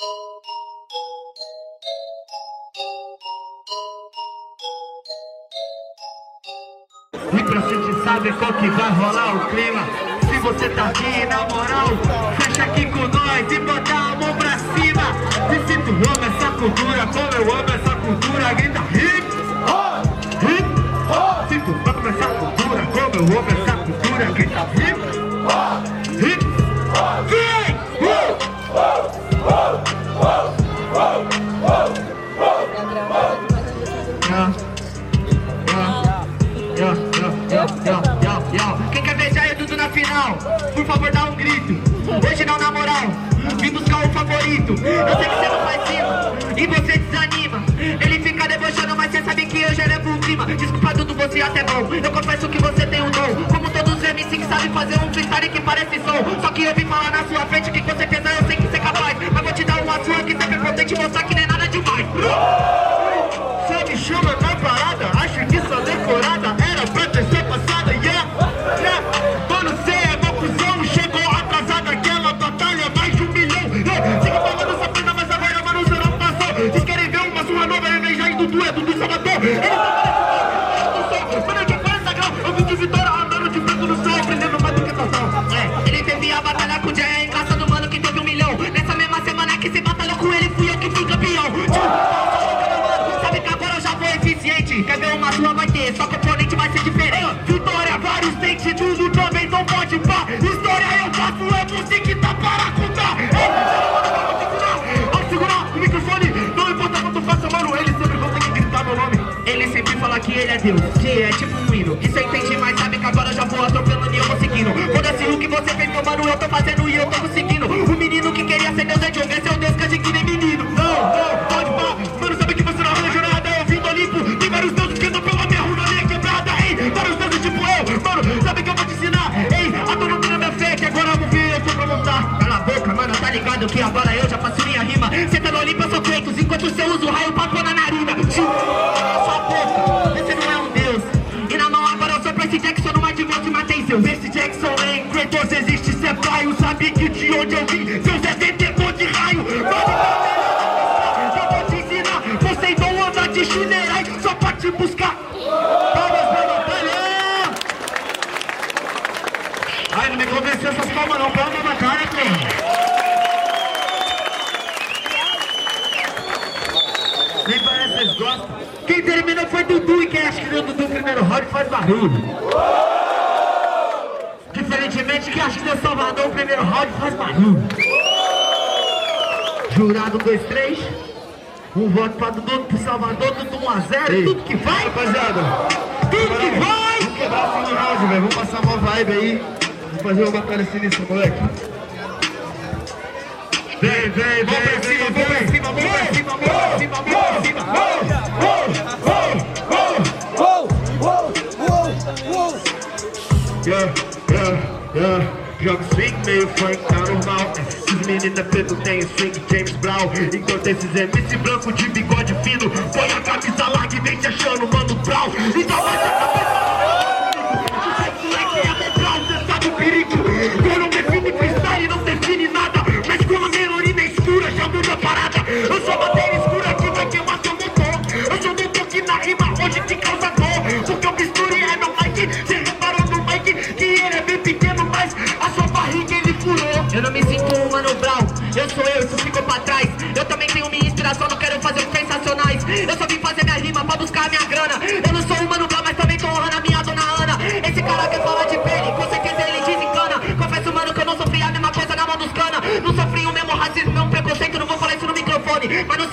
E pra gente saber qual que vai rolar o clima Se você tá aqui na moral Fecha aqui com nós e bota a mão pra cima. E se tu ama essa cultura Como eu amo essa cultura Grita hip Hip Se tu ama essa cultura Como eu amo essa cultura Grita Hip final? Por favor, dá um grito. Hoje não, na moral, vim buscar o favorito. Eu sei que você não faz cima e você desanima. Ele fica debochando, mas você sabe que eu já levo o clima. Desculpa, Dudu, você até bom. Eu confesso que você tem um dom. Como todos os MC que sabem fazer um freestyle que parece som. Só que eu vim falar na sua frente que você já Dudu, é meu mano, eu tô fazendo e eu tô conseguindo. O menino que queria ser Deus é Diogo, esse é o Deus que a que nem menino. Não, não, pode pá, mano, sabe que você não arranja nada Eu vim do Olimpo, tem vários deuses que andam pela minha rua na linha quebrada Ei, vários deuses tipo eu, mano, sabe que eu vou te ensinar Ei, a tu não tem minha fé, que agora eu vou ver, eu tô pra montar. Cala a boca, mano, tá ligado que agora eu já faço minha rima. Cê tá no Olimpo, eu sou Kratos, enquanto você usa o raio pra pôr na narina Sabe que de onde eu vim, Deus é detentor de raio. Mano, eu vou te ensinar. Poseidon anda de chinerai Só pra te buscar. Palmas pra batalha. Ai, não me convenceu essas palmas não Palmas na cara, pô. Nem parece que vocês gostam Quem terminou foi Dudu E quem acha que deu Dudu primeiro round faz barulho Diferentemente, quem acha que deu Salvador o primeiro round faz barulho. Jurado 2, 3 Um voto pra Dudu, pro Salvador, Dudu 1 a 0 Tudo que vai, Rapaziada, tudo que vai. vamos quebrar assim no round, velho. Vamos passar uma vibe aí. Vamos fazer uma batalha sinistra, moleque. Vem, vem, vem, vem, cima, vem, pra cima, vem. pra cima, vem pra cima, vem. Pra cima Yeah, yeah, Joga swing meio funk, tá normal. Esses meninos preto tem swing James Brown. Enquanto esses MC branco de bigode fino, põe a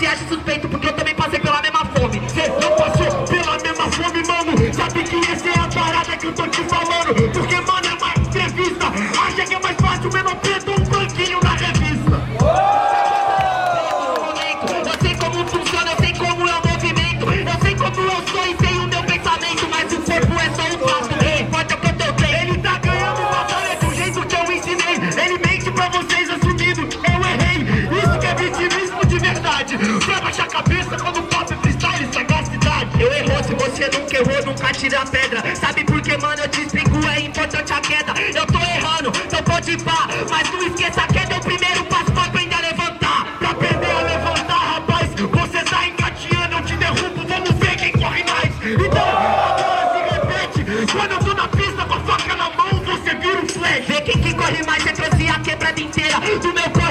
microfone Mas não pra tirar pedra. Sabe por que, mano? Eu te explico, é importante a queda. Eu tô errando, então pode pá. Mas não esqueça a queda, é o primeiro passo pra aprender a levantar. Pra aprender a levantar, rapaz. Você tá engateando, eu te derrubo. Vamos ver quem corre mais. Então, agora se repete. Quando eu tô na pista com a faca na mão, você vira um flash. Vê quem que corre mais, é você trouxe a quebrada inteira do meu corpo.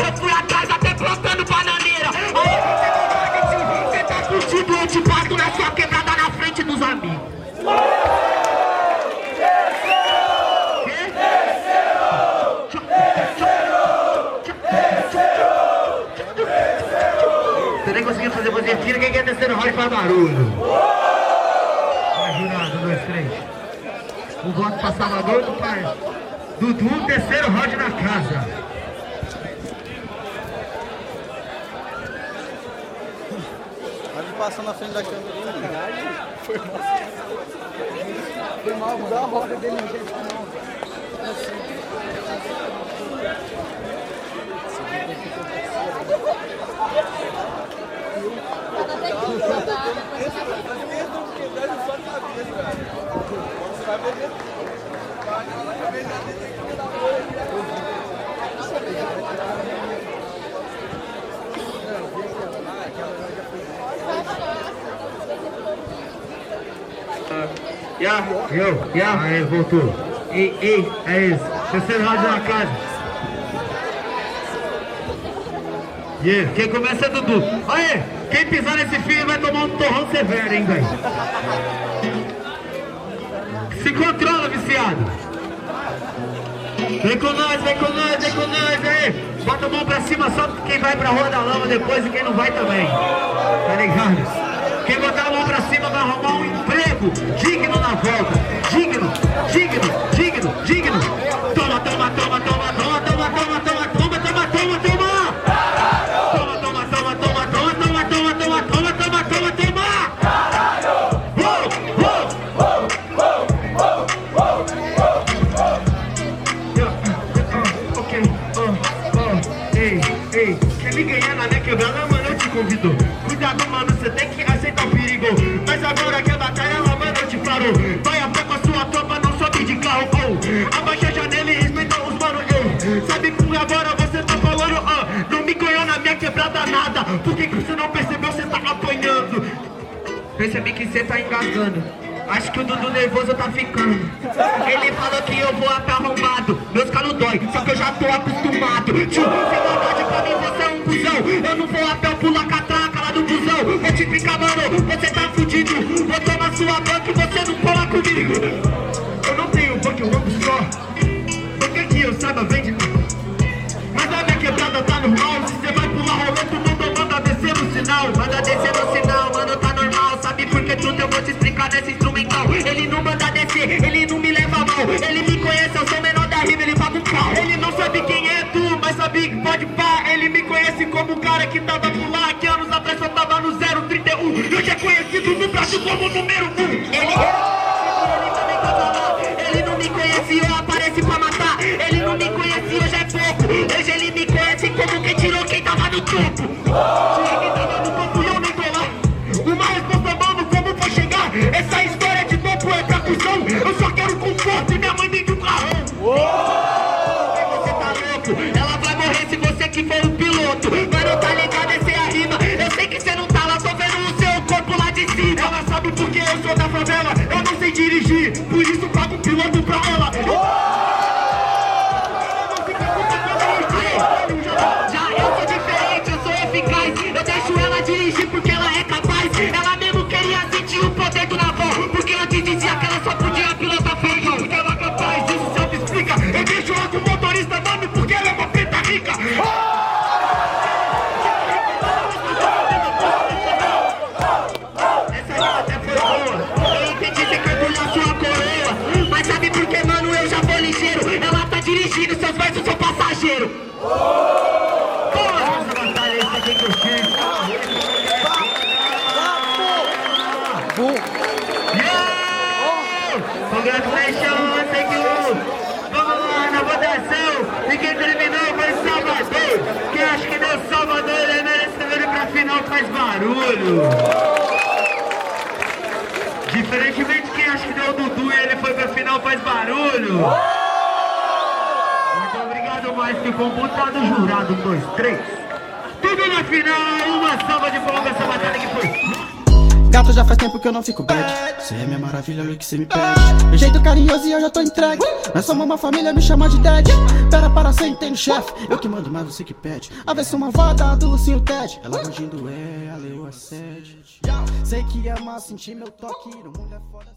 Você nem conseguiu fazer você tira, quem quer terceiro round faz barulho. Jurado, um, dois, três. Um voto pra Salvador do pai. Dudu, terceiro round na casa. Vai me passando na frente da câmera. Foi mal. Foi mal, dar a roda dele, gente. Não. Yeah, Eu, yeah. Aí, voltou. Ei, ei, é isso. Terceiro round na casa. Yeah. Quem começa é Dudu. Aê, quem pisar nesse fio vai tomar um torrão severo, hein, velho? Se controla, viciado. Vem com nós, vem com nós, vem com nós, aí. Bota a mão pra cima só quem vai pra rua da lama depois e quem não vai também. Tá ligado? Quem botar a mão pra cima vai arrumar um emprego digno na volta. Digno, Sabe por agora você tá falando, ah, não me ganhou na minha quebrada nada. Por que que você não percebeu, você tá apanhando? Percebi que você tá engasgando. Acho que o Dudu nervoso tá ficando. Ele falou que eu vou até arrombado. Meus calos dói, só que eu já tô acostumado. Tio, sem maldade pra mim, você é um cuzão. Eu não vou a pé, eu pulo a catraca lá do busão. Vou te ficar, mano, você tá fudido. Vou tomar sua banca e você instrumental? Ele não manda descer, ele não me leva mal. Ele me conhece, eu sou o menor da rima, ele paga um pau. Ele não sabe quem é tu, mas sabe que pode pá. Ele me conhece como o cara que tava por lá. Que anos atrás só tava no 031. E hoje é conhecido no Brasil como número 1. Ele. Ele tava lá. Ele não me conhece, eu apareci pra matar. Ele não me conhece, hoje é pouco. Hoje ele me conhece como quem tirou quem tava no topo. For o piloto. Mas não tá ligado, essa é a rima. Eu sei que você não tá lá, tô vendo o seu corpo lá de cima. Ela sabe porque eu sou da favela. Eu não sei dirigir, por isso pago piloto pra ela. Já eu sou diferente, eu sou eficaz. Eu deixo ela dirigir porque ela é capaz. Ela mesmo queria sentir passageiro. Porra, essa batalha aí, tem que curtir. Yeah! Congratulations, thank you! Vamos lá na votação! E quem terminou foi Salvador! Quem acha que deu Salvador, é merecedor pra final, faz barulho! Diferentemente quem acha que deu o Dudu e ele foi pra final, faz barulho! Mais que computado jurado, um, dois, três! Tudo na final, uma salva de palmas essa batalha que foi Gato, já faz tempo que eu não fico bad. Você é minha maravilha, olha o que você me pede. Meu jeito carinhoso e eu já tô entregue. Nós somos uma família, me chama de dad. Pera para ser entendo, chefe. Eu que mando, mas você que pede. A se uma vada do Lucinho Ted. Ela bandido é, a leu a sede. Sei que ama sentir meu toque. No mundo é foda.